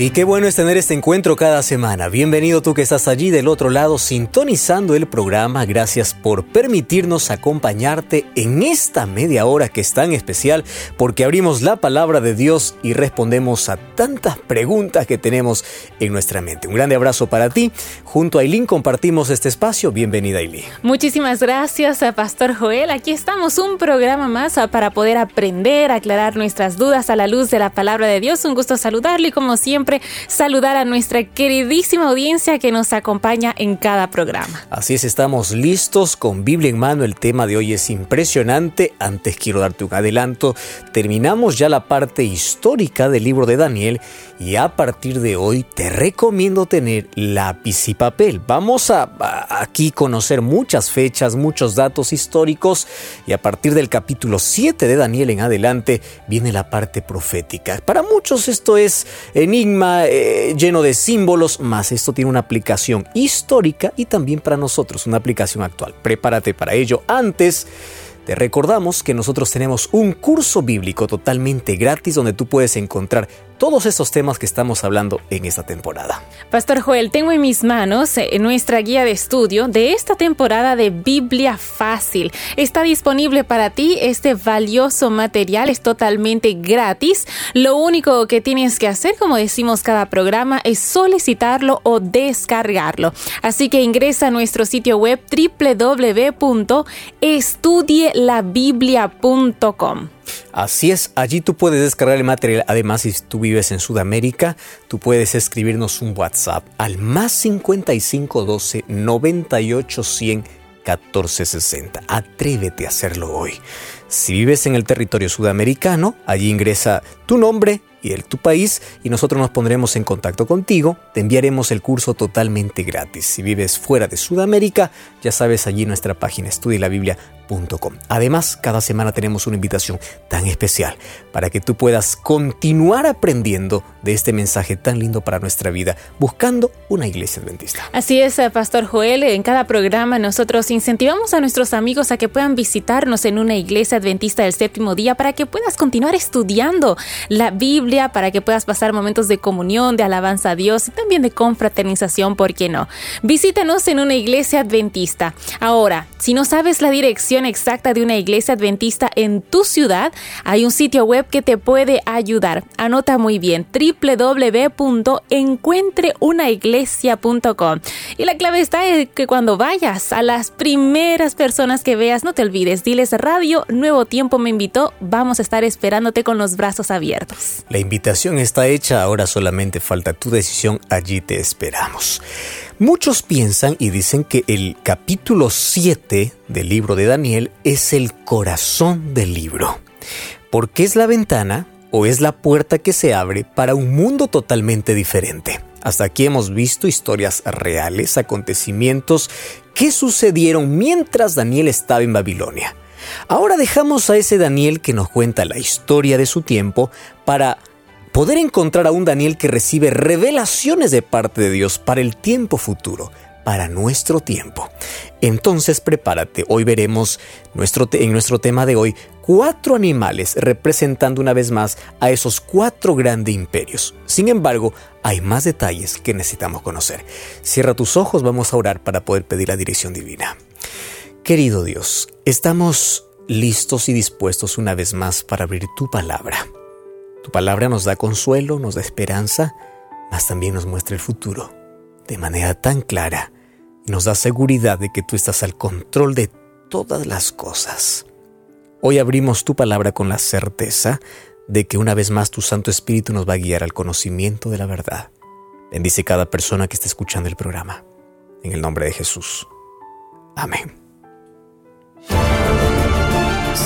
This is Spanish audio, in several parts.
Y qué bueno es tener este encuentro cada semana. Bienvenido tú que estás allí del otro lado sintonizando el programa. Gracias por permitirnos acompañarte en esta media hora que es tan especial porque abrimos la palabra de Dios y respondemos a tantas preguntas que tenemos en nuestra mente. Un grande abrazo para ti. Junto a Aileen compartimos este espacio. Bienvenida Aileen. Muchísimas gracias a Pastor Joel. Aquí estamos un programa más para poder aprender, aclarar nuestras dudas a la luz de la palabra de Dios. Un gusto saludarle y como siempre saludar a nuestra queridísima audiencia que nos acompaña en cada programa. Así es, estamos listos con Biblia en mano. El tema de hoy es impresionante. Antes quiero darte un adelanto. Terminamos ya la parte histórica del libro de Daniel y a partir de hoy te recomiendo tener lápiz y papel. Vamos a, aquí conocer muchas fechas, muchos datos históricos y a partir del capítulo 7 de Daniel en adelante viene la parte profética. Para muchos esto es enigma eh, lleno de símbolos, más esto tiene una aplicación histórica y también para nosotros una aplicación actual. Prepárate para ello. Antes, te recordamos que nosotros tenemos un curso bíblico totalmente gratis donde tú puedes encontrar todos esos temas que estamos hablando en esta temporada. Pastor Joel, tengo en mis manos eh, nuestra guía de estudio de esta temporada de Biblia Fácil. Está disponible para ti este valioso material, es totalmente gratis. Lo único que tienes que hacer, como decimos cada programa, es solicitarlo o descargarlo. Así que ingresa a nuestro sitio web www.estudielabiblia.com. Así es, allí tú puedes descargar el material. Además, si tú vives en Sudamérica, tú puedes escribirnos un WhatsApp al más 5512 98 100 1460. Atrévete a hacerlo hoy. Si vives en el territorio sudamericano, allí ingresa tu nombre y el tu país y nosotros nos pondremos en contacto contigo, te enviaremos el curso totalmente gratis. Si vives fuera de Sudamérica, ya sabes allí nuestra página Además, cada semana tenemos una invitación tan especial para que tú puedas continuar aprendiendo de este mensaje tan lindo para nuestra vida, buscando una iglesia adventista. Así es, eh, Pastor Joel, en cada programa nosotros incentivamos a nuestros amigos a que puedan visitarnos en una iglesia adventista del séptimo día para que puedas continuar estudiando la Biblia, para que puedas pasar momentos de comunión, de alabanza a Dios y también de confraternización, ¿por qué no? Visítanos en una iglesia adventista. Ahora, si no sabes la dirección exacta de una iglesia adventista en tu ciudad, hay un sitio web que te puede ayudar. Anota muy bien, www.encuentreunaiglesia.com. Y la clave está en que cuando vayas a las primeras personas que veas, no te olvides, diles radio Nuevo Tiempo me invitó, vamos a estar esperándote con los brazos abiertos. La invitación está hecha, ahora solamente falta tu decisión, allí te esperamos. Muchos piensan y dicen que el capítulo 7 del libro de Daniel es el corazón del libro, porque es la ventana o es la puerta que se abre para un mundo totalmente diferente. Hasta aquí hemos visto historias reales, acontecimientos que sucedieron mientras Daniel estaba en Babilonia. Ahora dejamos a ese Daniel que nos cuenta la historia de su tiempo para poder encontrar a un Daniel que recibe revelaciones de parte de Dios para el tiempo futuro, para nuestro tiempo. Entonces prepárate, hoy veremos nuestro en nuestro tema de hoy cuatro animales representando una vez más a esos cuatro grandes imperios. Sin embargo, hay más detalles que necesitamos conocer. Cierra tus ojos, vamos a orar para poder pedir la dirección divina. Querido Dios, estamos listos y dispuestos una vez más para abrir tu palabra. Tu palabra nos da consuelo, nos da esperanza, mas también nos muestra el futuro de manera tan clara y nos da seguridad de que tú estás al control de todas las cosas. Hoy abrimos tu palabra con la certeza de que una vez más tu Santo Espíritu nos va a guiar al conocimiento de la verdad. Bendice cada persona que esté escuchando el programa. En el nombre de Jesús. Amén.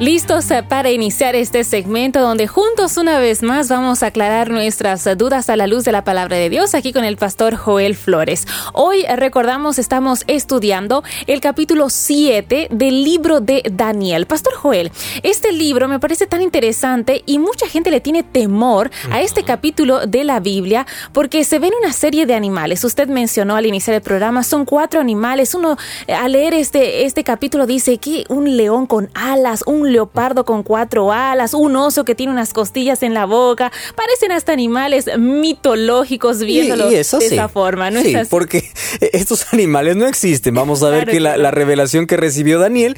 Listos eh, para iniciar este segmento donde juntos una vez más vamos a aclarar nuestras dudas a la luz de la palabra de Dios aquí con el pastor Joel Flores. Hoy eh, recordamos estamos estudiando el capítulo 7 del libro de Daniel. Pastor Joel, este libro me parece tan interesante y mucha gente le tiene temor a este capítulo de la Biblia porque se ven una serie de animales. Usted mencionó al iniciar el programa, son cuatro animales. Uno eh, al leer este, este capítulo dice que un león con alas, un leopardo con cuatro alas, un oso que tiene unas costillas en la boca. Parecen hasta animales mitológicos viéndolo de esa forma, ¿no sí, porque estos animales no existen. Vamos a ver que la, revelación que recibió Daniel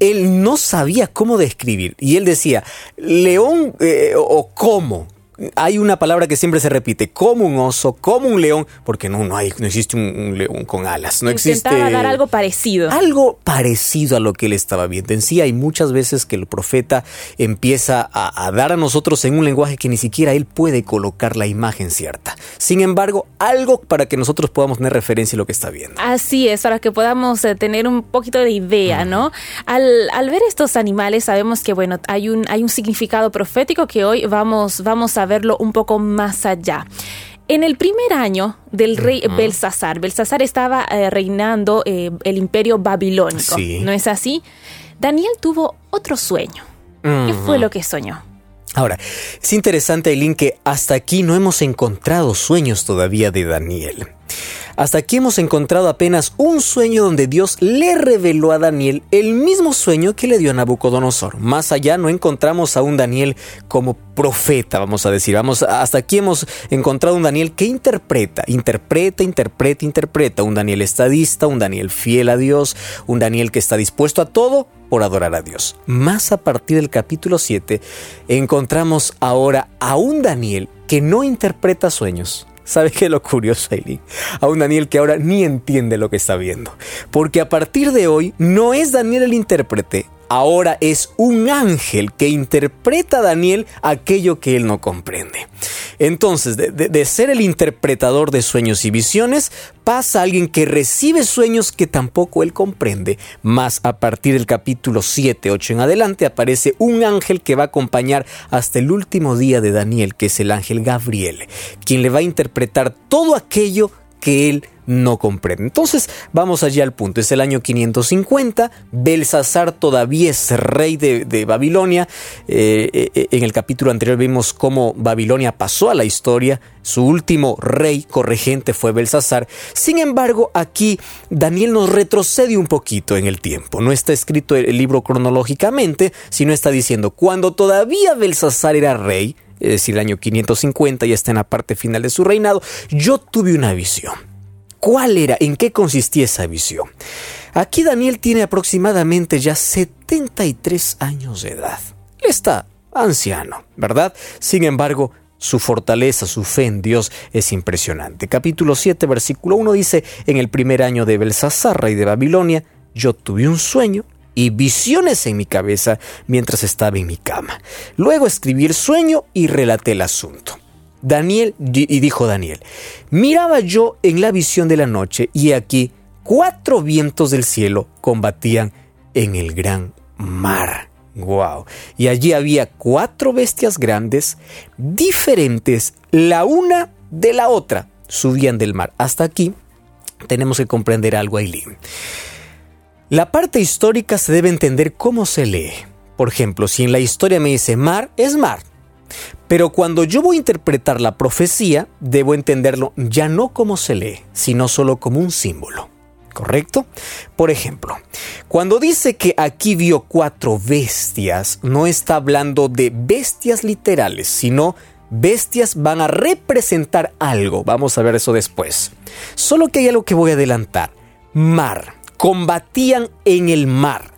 él no sabía cómo describir. Y él decía, león eh, o cómo, hay una palabra que siempre se repite, como un oso, como un león, porque no, no, hay, no existe un, león con alas, no existe... dar algo parecido. Algo parecido a lo que él estaba viendo. En sí hay muchas veces que el profeta empieza a, dar a nosotros en un lenguaje que ni siquiera él puede colocar la imagen cierta. Sin embargo, algo para que nosotros podamos tener referencia a lo que está viendo. Así es, para que podamos eh, tener un poquito de idea, ¿no? Al, al, ver estos animales sabemos que, bueno, hay un, hay un significado profético que hoy vamos, vamos a verlo un poco más allá. En el primer año del rey Belsasar, Belsasar estaba eh, reinando eh, el imperio babilónico, ¿no es así? Daniel tuvo otro sueño. ¿Qué fue lo que soñó? Ahora, es interesante, Eileen, que hasta aquí no hemos encontrado sueños todavía de Daniel. Hasta aquí hemos encontrado apenas un sueño donde Dios le reveló a Daniel el mismo sueño que le dio a Nabucodonosor. Más allá no encontramos a un Daniel como profeta, vamos a decir. Vamos, hasta aquí hemos encontrado un Daniel que interpreta, interpreta, interpreta, interpreta. Un Daniel estadista, un Daniel fiel a Dios, un Daniel que está dispuesto a todo por adorar a Dios. Más a partir del capítulo 7 encontramos ahora a un Daniel que no interpreta sueños, ¿Sabe qué es lo curioso, Eileen? A un Daniel que ahora ni entiende lo que está viendo. Porque a partir de hoy no es Daniel el intérprete, ahora es un ángel que interpreta a Daniel aquello que él no comprende. Entonces, de, ser el interpretador de sueños y visiones, pasa a alguien que recibe sueños que tampoco él comprende. Más a partir del capítulo 7, 8 en adelante, aparece un ángel que va a acompañar hasta el último día de Daniel, que es el ángel Gabriel, quien le va a interpretar todo aquello que él no comprende. Entonces, vamos allá al punto. Es el año 550. Belsasar todavía es rey de, Babilonia. Eh, eh, en el capítulo anterior vimos cómo Babilonia pasó a la historia. Su último rey corregente fue Belsasar. Sin embargo, aquí Daniel nos retrocede un poquito en el tiempo. No está escrito el libro cronológicamente, sino está diciendo, cuando todavía Belsasar era rey, es decir, el año 550, ya está en la parte final de su reinado, yo tuve una visión. ¿Cuál era? ¿En qué consistía esa visión? Aquí Daniel tiene aproximadamente ya 73 años de edad. Está anciano, ¿verdad? Sin embargo, su fortaleza, su fe en Dios es impresionante. Capítulo 7, versículo 1 dice, en el primer año de Belsasar, rey de Babilonia, yo tuve un sueño y visiones en mi cabeza mientras estaba en mi cama. Luego escribí el sueño y relaté el asunto. Daniel, y dijo Daniel, miraba yo en la visión de la noche y aquí cuatro vientos del cielo combatían en el gran mar. Wow. Y allí había cuatro bestias grandes, diferentes la una de la otra, subían del mar. Hasta aquí tenemos que comprender algo, Aileen. La parte histórica se debe entender cómo se lee. Por ejemplo, si en la historia me dice mar, es mar. Pero cuando yo voy a interpretar la profecía, debo entenderlo ya no como se lee, sino solo como un símbolo. ¿Correcto? Por ejemplo, cuando dice que aquí vio cuatro bestias, no está hablando de bestias literales, sino bestias van a representar algo. Vamos a ver eso después. Solo que hay algo que voy a adelantar. Mar combatían en el mar.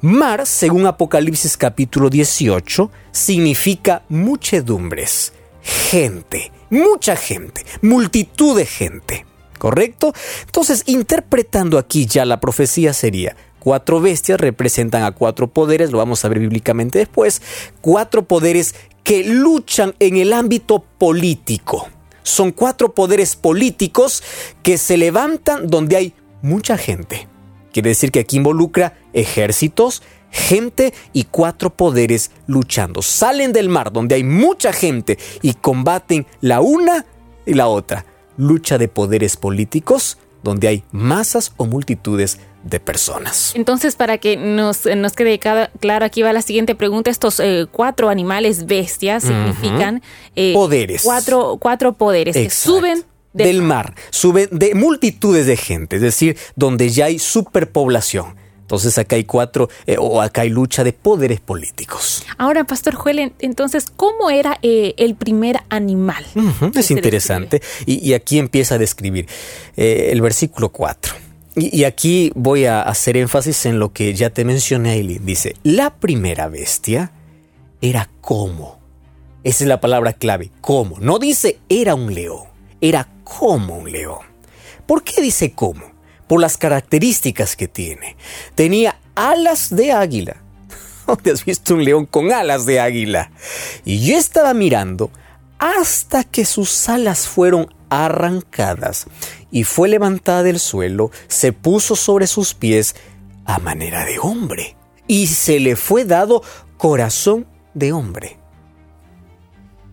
Mar, según Apocalipsis capítulo 18, significa muchedumbres, gente, mucha gente, multitud de gente. ¿Correcto? Entonces, interpretando aquí ya la profecía sería, cuatro bestias representan a cuatro poderes, lo vamos a ver bíblicamente después, cuatro poderes que luchan en el ámbito político. Son cuatro poderes políticos que se levantan donde hay mucha gente. Quiere decir que aquí involucra ejércitos, gente y cuatro poderes luchando. Salen del mar donde hay mucha gente y combaten la una y la otra. Lucha de poderes políticos donde hay masas o multitudes de personas. Entonces, para que nos, nos quede claro, aquí va la siguiente pregunta. Estos eh, cuatro animales bestias significan eh, poderes. Cuatro, cuatro poderes que suben del, mar. suben de multitudes de gente, es decir, donde ya hay superpoblación. Entonces acá hay cuatro, eh, o acá hay lucha de poderes políticos. Ahora, Pastor Joel, entonces, ¿cómo era el primer animal? es interesante. Y, aquí empieza a describir el versículo 4. Y, aquí voy a hacer énfasis en lo que ya te mencioné, Aileen. Dice, la primera bestia era como. Esa es la palabra clave, como. No dice era un león, era como un león. ¿Por qué dice como? Por las características que tiene. Tenía alas de águila. ¿Dónde has visto un león con alas de águila? Y yo estaba mirando hasta que sus alas fueron arrancadas y fue levantada del suelo, se puso sobre sus pies a manera de hombre y se le fue dado corazón de hombre.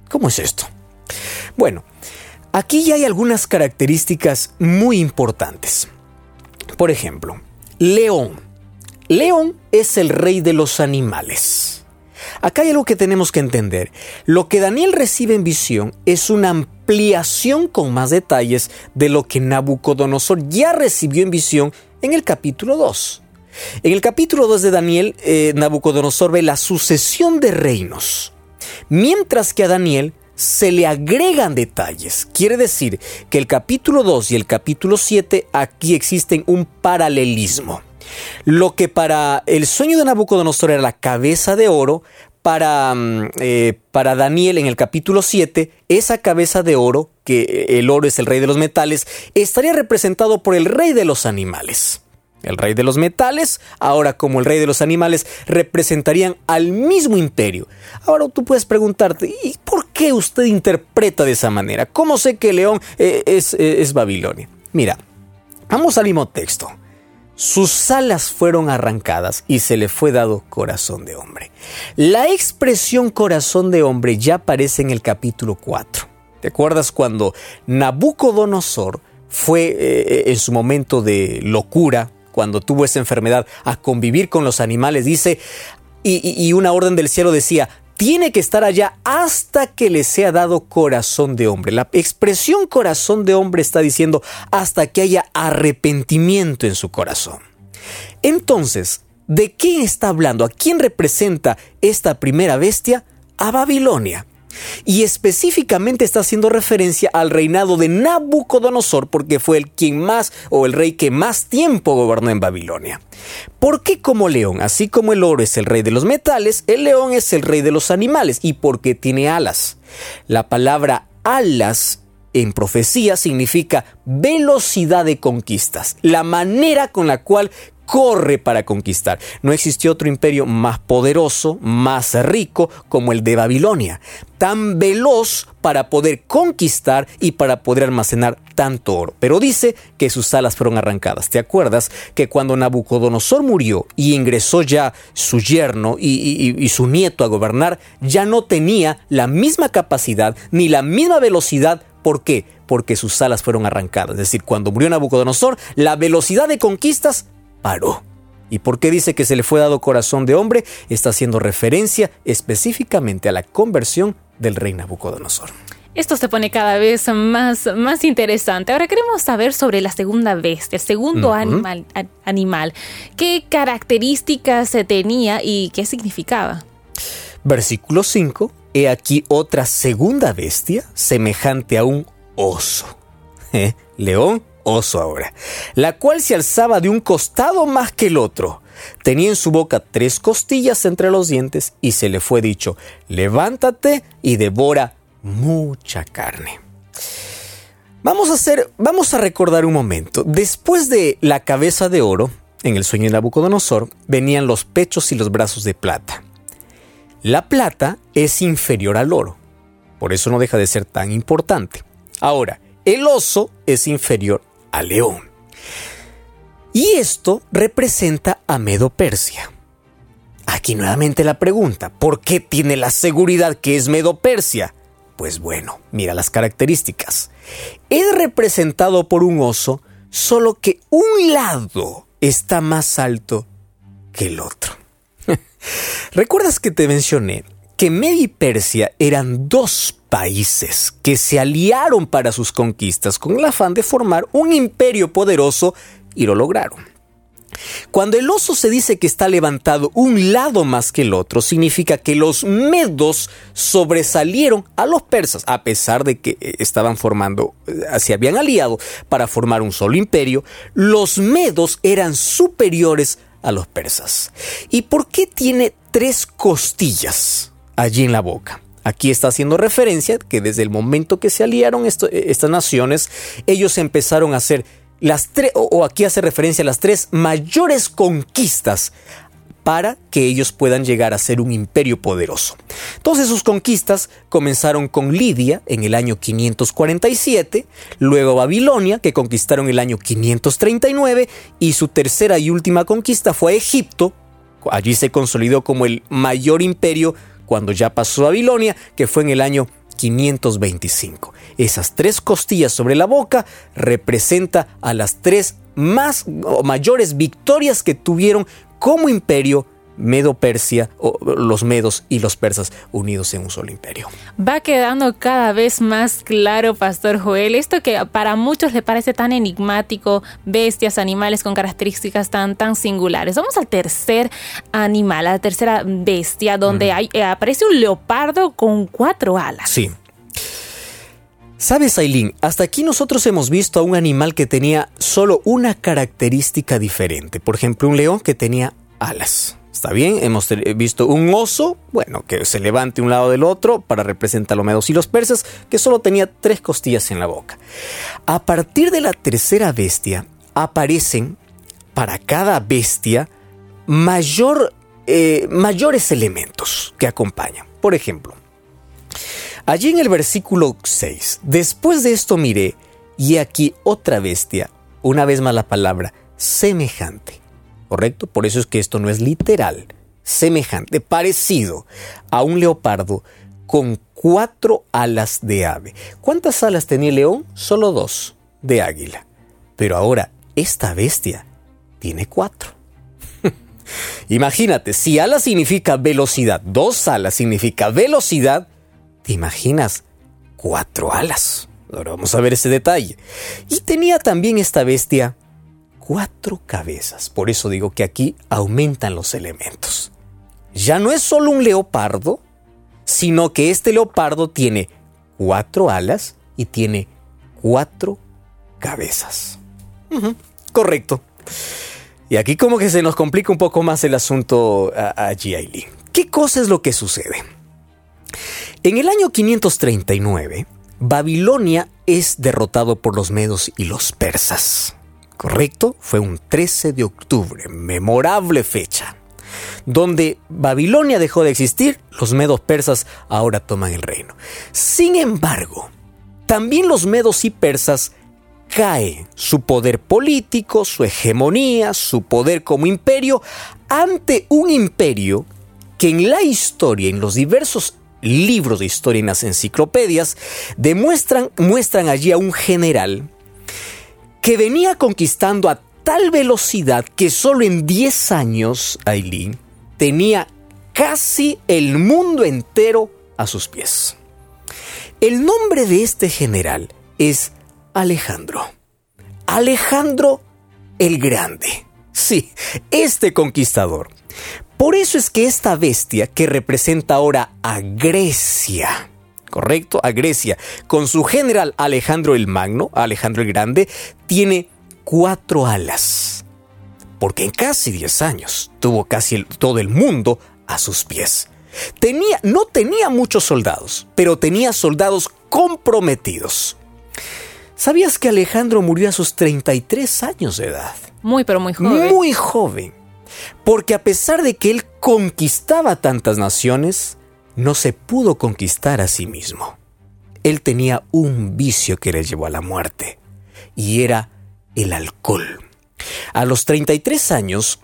¿Cómo es esto? Bueno, aquí ya hay algunas características muy importantes. Por ejemplo, león. León es el rey de los animales. Acá hay algo que tenemos que entender. Lo que Daniel recibe en visión es una ampliación con más detalles de lo que Nabucodonosor ya recibió en visión en el capítulo 2. En el capítulo 2 de Daniel, eh, Nabucodonosor ve la sucesión de reinos, mientras que a Daniel se le agregan detalles. Quiere decir que el capítulo 2 y el capítulo 7 aquí existen un paralelismo. Lo que para el sueño de Nabucodonosor era la cabeza de oro, para, mm, eh, para, Daniel en el capítulo 7, esa cabeza de oro, que el oro es el rey de los metales, estaría representado por el rey de los animales. El rey de los metales, ahora como el rey de los animales, representarían al mismo imperio. Ahora tú puedes preguntarte, ¿y por qué usted interpreta de esa manera? ¿Cómo sé que León eh, es, eh, es Babilonia? Mira, vamos al mismo texto sus alas fueron arrancadas y se le fue dado corazón de hombre. La expresión corazón de hombre ya aparece en el capítulo 4. ¿Te acuerdas cuando Nabucodonosor fue eh, en su momento de locura, cuando tuvo esa enfermedad, a convivir con los animales? Dice, y una orden del cielo decía, tiene que estar allá hasta que le sea dado corazón de hombre. La expresión corazón de hombre está diciendo hasta que haya arrepentimiento en su corazón. Entonces, ¿de qué está hablando? ¿A quién representa esta primera bestia? A Babilonia. Y específicamente está haciendo referencia al reinado de Nabucodonosor porque fue el quien más o el rey que más tiempo gobernó en Babilonia. ¿Por qué como león? Así como el oro es el rey de los metales, el león es el rey de los animales y porque tiene alas. La palabra alas en profecía significa velocidad de conquistas, la manera con la cual corre para conquistar. No existió otro imperio más poderoso, más rico como el de Babilonia, tan veloz para poder conquistar y para poder almacenar tanto oro. Pero dice que sus alas fueron arrancadas. ¿Te acuerdas que cuando Nabucodonosor murió y ingresó ya su yerno y, su nieto a gobernar, ya no tenía la misma capacidad ni la misma velocidad ¿Por qué? Porque sus alas fueron arrancadas. Es decir, cuando murió Nabucodonosor, la velocidad de conquistas paró. ¿Y por qué dice que se le fue dado corazón de hombre? Está haciendo referencia específicamente a la conversión del rey Nabucodonosor. Esto se pone cada vez más, más interesante. Ahora queremos saber sobre la segunda bestia, el segundo animal, animal. ¿Qué características tenía y qué significaba? Versículo 5. He aquí otra segunda bestia semejante a un oso. ¿Eh? León oso ahora, la cual se alzaba de un costado más que el otro. Tenía en su boca tres costillas entre los dientes y se le fue dicho, levántate y devora mucha carne. Vamos a hacer, vamos a recordar un momento. Después de la cabeza de oro, en el sueño de Nabucodonosor, venían los pechos y los brazos de plata. La plata es inferior al oro, por eso no deja de ser tan importante. Ahora, el oso es inferior león. Y esto representa a Medo Persia. Aquí nuevamente la pregunta, ¿por qué tiene la seguridad que es Medo-Persia? Pues bueno, mira las características. Es representado por un oso, solo que un lado está más alto que el otro. ¿Recuerdas que te mencioné que Medio y Persia eran dos países que se aliaron para sus conquistas con el afán de formar un imperio poderoso y lo lograron? Cuando el oso se dice que está levantado un lado más que el otro, significa que los medos sobresalieron a los persas, a pesar de que eh, estaban formando, eh, se habían aliado para formar un solo imperio, los medos eran superiores a los persas. ¿Y por qué tiene tres costillas allí en la boca? Aquí está haciendo referencia que desde el momento que se aliaron eh, estas naciones, ellos empezaron a hacer las tres, o aquí hace referencia a las tres mayores conquistas para que ellos puedan llegar a ser un imperio poderoso. Entonces sus conquistas comenzaron con Lidia en el año 547, luego Babilonia, que conquistaron el año 539, y su tercera y última conquista fue Egipto. Allí se consolidó como el mayor imperio cuando ya pasó a Babilonia, que fue en el año 525. Esas tres costillas sobre la boca representa a las tres más mayores victorias que tuvieron como imperio Medo-Persia, o los medos y los persas unidos en un solo imperio. Va quedando cada vez más claro, Pastor Joel, esto que para muchos le parece tan enigmático, bestias, animales con características tan, tan singulares. Vamos al tercer animal, a la tercera bestia, donde hay, eh, aparece un leopardo con cuatro alas. Sí. ¿Sabes, Aileen? Hasta aquí nosotros hemos visto a un animal que tenía solo una característica diferente. Por ejemplo, un león que tenía alas. Está bien, hemos visto un oso, bueno, que se levante un lado del otro para representar los medos y los persas, que solo tenía tres costillas en la boca. A partir de la tercera bestia, aparecen para cada bestia mayor, eh, mayores elementos que acompañan. Por ejemplo, Allí en el versículo 6, después de esto miré, y aquí otra bestia, una vez más la palabra, semejante. ¿Correcto? Por eso es que esto no es literal. Semejante, parecido a un leopardo con cuatro alas de ave. ¿Cuántas alas tenía el león? Solo dos, de águila. Pero ahora, esta bestia tiene cuatro. Imagínate, si alas significa velocidad, dos alas significa velocidad, ¿Te imaginas? Cuatro alas. Ahora vamos a ver ese detalle. Y tenía también esta bestia cuatro cabezas. Por eso digo que aquí aumentan los elementos. Ya no es solo un leopardo, sino que este leopardo tiene cuatro alas y tiene cuatro cabezas. correcto. Y aquí como que se nos complica un poco más el asunto allí, Aileen. ¿Qué cosa es lo que sucede? En el año 539, Babilonia es derrotado por los medos y los persas. ¿Correcto? Fue un 13 de octubre, memorable fecha, donde Babilonia dejó de existir, los medos persas ahora toman el reino. Sin embargo, también los medos y persas caen su poder político, su hegemonía, su poder como imperio, ante un imperio que en la historia, en los diversos libros de historia en las enciclopedias, demuestran, muestran allí a un general que venía conquistando a tal velocidad que solo en 10 años, Aileen, tenía casi el mundo entero a sus pies. El nombre de este general es Alejandro. Alejandro el Grande. Sí, este conquistador por eso es que esta bestia que representa ahora a Grecia, correcto, a Grecia, con su general Alejandro el Magno, Alejandro el Grande, tiene cuatro alas. Porque en casi 10 años tuvo casi todo el mundo a sus pies. Tenía, no tenía muchos soldados, pero tenía soldados comprometidos. ¿Sabías que Alejandro murió a sus 33 años de edad? Muy, pero muy joven. Muy joven. Porque a pesar de que él conquistaba tantas naciones, no se pudo conquistar a sí mismo. Él tenía un vicio que le llevó a la muerte, y era el alcohol. A los 33 años,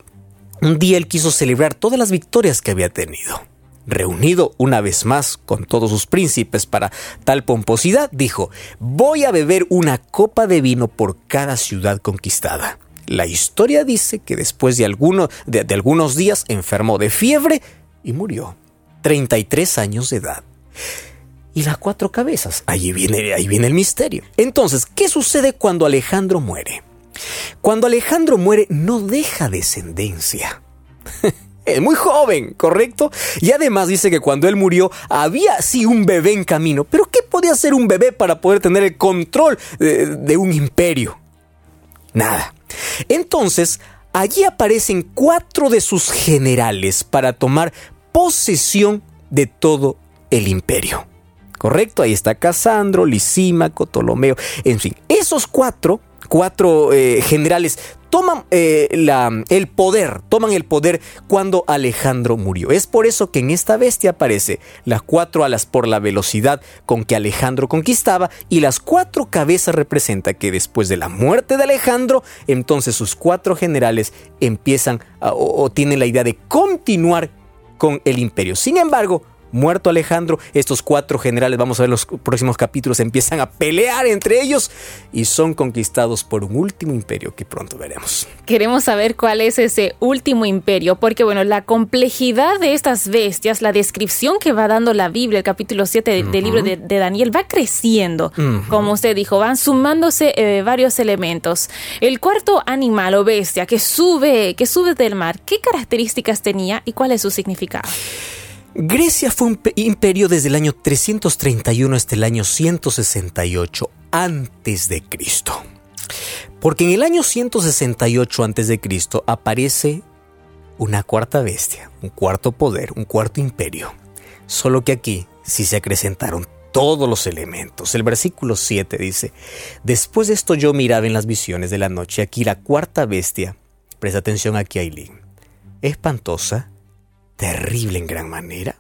Un día él quiso celebrar todas las victorias que había tenido. Reunido una vez más con todos sus príncipes para tal pomposidad, dijo, voy a beber una copa de vino por cada ciudad conquistada. La historia dice que después de, de, algunos días enfermó de fiebre y murió. 33 años de edad. Y las cuatro cabezas, ahí viene, viene el misterio. Entonces, ¿qué sucede cuando Alejandro muere? Cuando Alejandro muere no deja descendencia. Es muy joven, ¿correcto? Y además dice que cuando él murió había sí un bebé en camino. Pero ¿qué podía hacer un bebé para poder tener el control de, de un imperio? Nada. Entonces, allí aparecen cuatro de sus generales para tomar posesión de todo el imperio. ¿Correcto? Ahí está Casandro, Lisímaco, Ptolomeo, en fin. Esos cuatro cuatro eh, generales toman eh, el poder, toman el poder cuando Alejandro murió. Es por eso que en esta bestia aparece las cuatro alas por la velocidad con que Alejandro conquistaba y las cuatro cabezas representa que después de la muerte de Alejandro, entonces sus cuatro generales empiezan o tienen la idea de continuar con el imperio. Sin embargo, muerto Alejandro, estos cuatro generales, vamos a ver los próximos capítulos, empiezan a pelear entre ellos y son conquistados por un último imperio que pronto veremos. Queremos saber cuál es ese último imperio, porque bueno, la complejidad de estas bestias, la descripción que va dando la Biblia, el capítulo 7 del libro de, Daniel, va creciendo. Como usted dijo, van sumándose eh, varios elementos. El cuarto animal o bestia que sube, que sube del mar, ¿qué características tenía y cuál es su significado? Grecia fue un imperio desde el año 331 hasta el año 168 antes de Cristo. Porque en el año 168 antes de Cristo aparece una cuarta bestia, un cuarto poder, un cuarto imperio. Solo que aquí sí se acrecentaron todos los elementos. El versículo 7 dice, después de esto yo miraba en las visiones de la noche, aquí la cuarta bestia, presta atención aquí Aileen, espantosa, terrible en gran manera.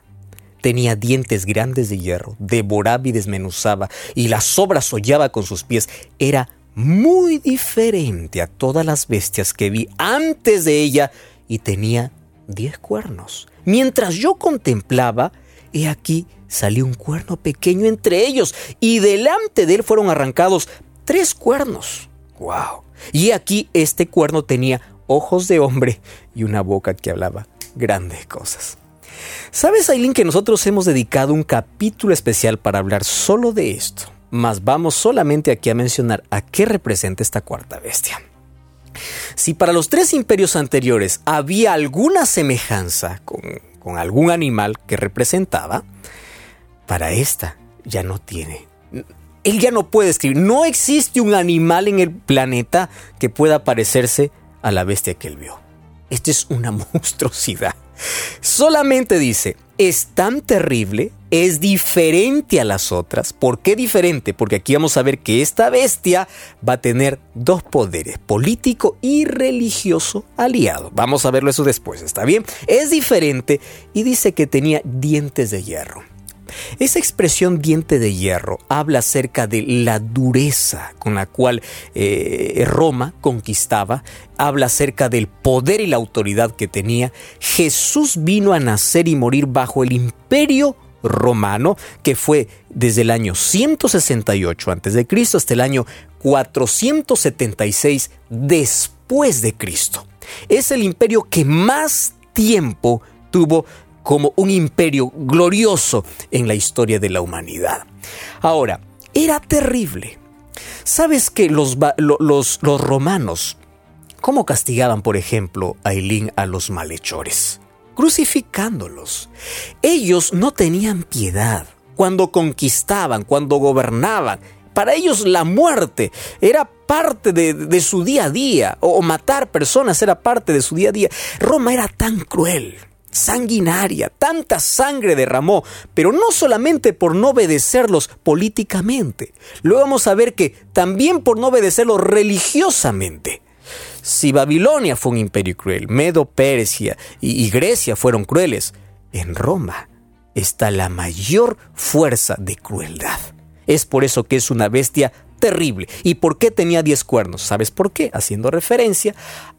Tenía dientes grandes de hierro, devoraba y desmenuzaba, y las sobras hollaba con sus pies. Era muy diferente a todas las bestias que vi antes de ella, y tenía diez cuernos. Mientras yo contemplaba, he aquí salió un cuerno pequeño entre ellos, y delante de él fueron arrancados tres cuernos. ¡Wow! Y aquí este cuerno tenía ojos de hombre y una boca que hablaba grandes cosas. ¿Sabes, Aileen, que nosotros hemos dedicado un capítulo especial para hablar solo de esto? Mas vamos solamente aquí a mencionar a qué representa esta cuarta bestia. Si para los tres imperios anteriores había alguna semejanza con, con algún animal que representaba, para esta ya no tiene. Él ya no puede escribir. No existe un animal en el planeta que pueda parecerse a la bestia que él vio. Esto es una monstruosidad. Solamente dice, es tan terrible, es diferente a las otras. ¿Por qué diferente? Porque aquí vamos a ver que esta bestia va a tener dos poderes, político y religioso aliado. Vamos a verlo eso después, ¿está bien? Es diferente y dice que tenía dientes de hierro. Esa expresión diente de hierro habla acerca de la dureza con la cual eh, Roma conquistaba, habla acerca del poder y la autoridad que tenía. Jesús vino a nacer y morir bajo el imperio romano, que fue desde el año 168 a.C. hasta el año 476 después de Cristo. Es el imperio que más tiempo tuvo como un imperio glorioso en la historia de la humanidad. Ahora, era terrible. ¿Sabes que los, romanos, cómo castigaban, por ejemplo, a Elín a los malhechores? Crucificándolos. Ellos no tenían piedad cuando conquistaban, cuando gobernaban. Para ellos la muerte era parte de, su día a día, o matar personas era parte de su día a día. Roma era tan cruel sanguinaria, tanta sangre derramó, pero no solamente por no obedecerlos políticamente, luego vamos a ver que también por no obedecerlos religiosamente. Si Babilonia fue un imperio cruel, Medo, Persia y, Grecia fueron crueles, en Roma está la mayor fuerza de crueldad. Es por eso que es una bestia terrible. ¿Y por qué tenía diez cuernos? ¿Sabes por qué? Haciendo referencia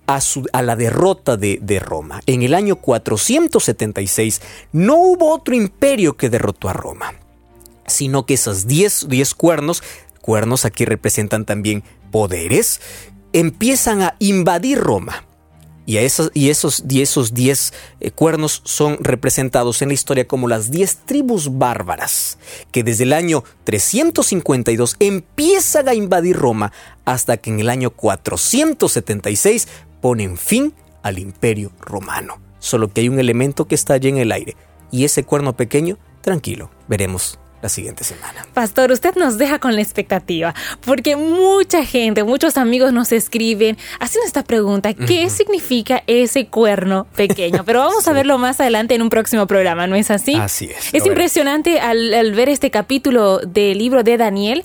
a, a la derrota de, de, Roma. En el año 476 no hubo otro imperio que derrotó a Roma, sino que esos diez, diez cuernos, cuernos aquí representan también poderes, empiezan a invadir Roma. Y, esos, y esos, esos diez eh, cuernos son representados en la historia como las diez tribus bárbaras, que desde el año 352 empiezan a invadir Roma hasta que en el año 476 ponen fin al imperio romano. Solo que hay un elemento que está allí en el aire, y ese cuerno pequeño, tranquilo, veremos la siguiente semana. Pastor, usted nos deja con la expectativa, porque mucha gente, muchos amigos nos escriben haciendo esta pregunta, ¿qué significa ese cuerno pequeño? Pero vamos a verlo más adelante en un próximo programa, ¿no es así? Así es. Es impresionante al, al ver este capítulo del libro de Daniel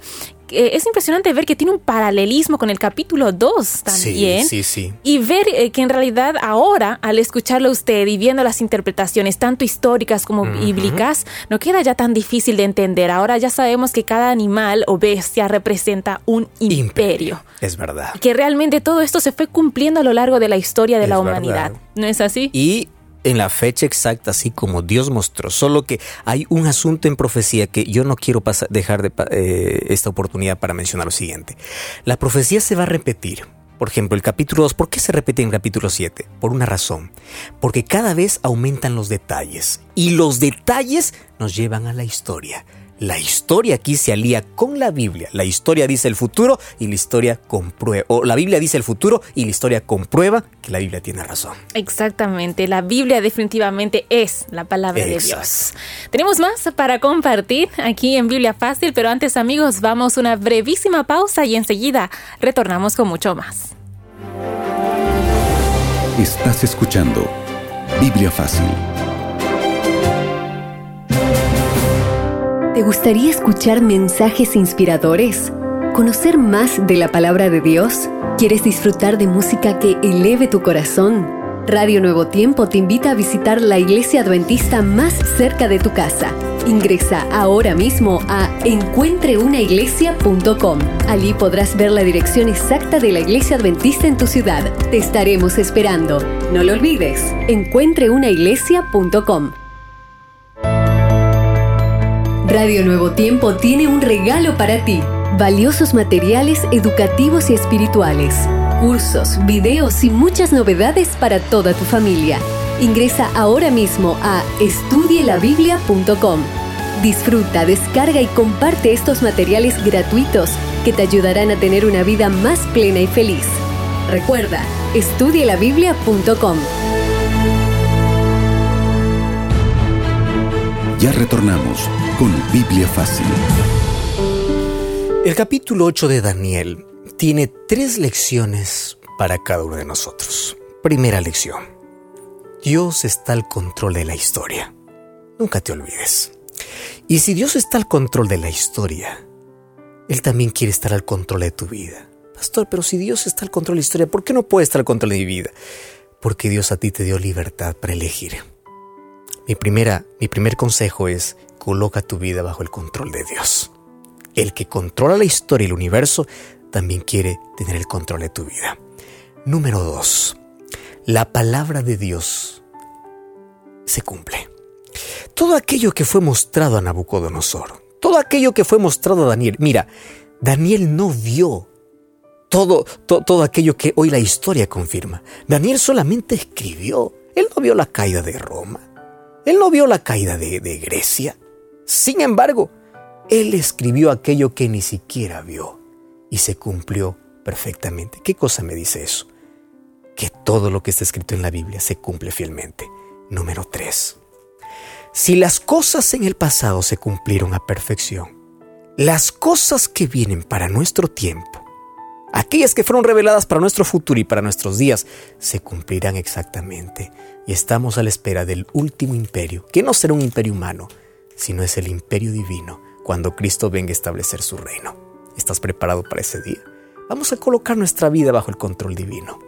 eh, es impresionante ver que tiene un paralelismo con el capítulo 2 también. Sí, sí, sí. Y ver eh, que en realidad ahora, al escucharlo usted y viendo las interpretaciones, tanto históricas como bíblicas, no queda ya tan difícil de entender. Ahora ya sabemos que cada animal o bestia representa un imperio. Es verdad. Que realmente todo esto se fue cumpliendo a lo largo de la historia de la humanidad. ¿No es así? Y en la fecha exacta, así como Dios mostró. Solo que hay un asunto en profecía que yo no quiero dejar de, eh, esta oportunidad para mencionar lo siguiente. La profecía se va a repetir. Por ejemplo, el capítulo 2, ¿por qué se repite en el capítulo 7? Por una razón. Porque cada vez aumentan los detalles. Y los detalles nos llevan a la historia. La historia aquí se alía con la Biblia. La historia dice el futuro y la historia comprueba. O la Biblia dice el futuro y la historia comprueba que la Biblia tiene razón. Exactamente. La Biblia definitivamente es la palabra de Dios. Tenemos más para compartir aquí en Biblia Fácil, pero antes, amigos, vamos a una brevísima pausa y enseguida retornamos con mucho más. Estás escuchando Biblia Fácil ¿Te gustaría escuchar mensajes inspiradores? ¿Conocer más de la palabra de Dios? ¿Quieres disfrutar de música que eleve tu corazón? Radio Nuevo Tiempo te invita a visitar la iglesia adventista más cerca de tu casa. Ingresa ahora mismo a encuentreunaiglesia.com. Allí podrás ver la dirección exacta de la iglesia adventista en tu ciudad. Te estaremos esperando. No lo olvides, encuentreunaiglesia.com. Radio Nuevo Tiempo tiene un regalo para ti. Valiosos materiales educativos y espirituales, cursos, videos y muchas novedades para toda tu familia. Ingresa ahora mismo a estudielabiblia.com. Disfruta, descarga y comparte estos materiales gratuitos que te ayudarán a tener una vida más plena y feliz. Recuerda, estudielabiblia.com. Ya retornamos con Biblia Fácil. El capítulo 8 de Daniel tiene tres lecciones para cada uno de nosotros. Primera lección. Dios está al control de la historia. Nunca te olvides. Y si Dios está al control de la historia, Él también quiere estar al control de tu vida. Pastor, pero si Dios está al control de la historia, ¿por qué no puede estar al control de mi vida? Porque Dios a ti te dio libertad para elegir. Mi, primera, mi primer consejo es coloca tu vida bajo el control de Dios. El que controla la historia y el universo también quiere tener el control de tu vida. Número dos, la palabra de Dios se cumple. Todo aquello que fue mostrado a Nabucodonosor, todo aquello que fue mostrado a Daniel, mira, Daniel no vio todo, todo aquello que hoy la historia confirma. Daniel solamente escribió. Él no vio la caída de Roma. Él no vio la caída de, Grecia. Sin embargo, él escribió aquello que ni siquiera vio y se cumplió perfectamente. ¿Qué cosa me dice eso? Que todo lo que está escrito en la Biblia se cumple fielmente. Número 3. Si las cosas en el pasado se cumplieron a perfección, las cosas que vienen para nuestro tiempo, aquellas que fueron reveladas para nuestro futuro y para nuestros días, se cumplirán exactamente. Y estamos a la espera del último imperio, que no será un imperio humano, sino es el imperio divino cuando Cristo venga a establecer su reino. ¿Estás preparado para ese día? Vamos a colocar nuestra vida bajo el control divino.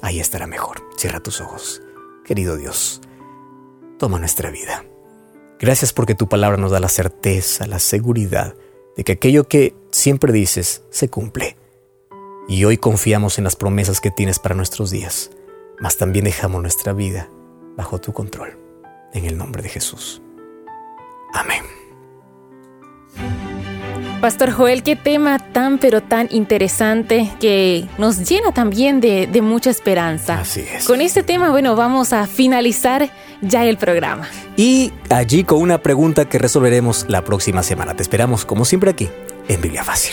Ahí estará mejor. Cierra tus ojos. Querido Dios, toma nuestra vida. Gracias porque tu palabra nos da la certeza, la seguridad de que aquello que siempre dices se cumple. Y hoy confiamos en las promesas que tienes para nuestros días, mas también dejamos nuestra vida bajo tu control. En el nombre de Jesús. Amén. Pastor Joel, qué tema tan pero tan interesante que nos llena también de, de, mucha esperanza. Así es. Con este tema, bueno, vamos a finalizar ya el programa. Y allí con una pregunta que resolveremos la próxima semana. Te esperamos como siempre aquí en Biblia Fácil.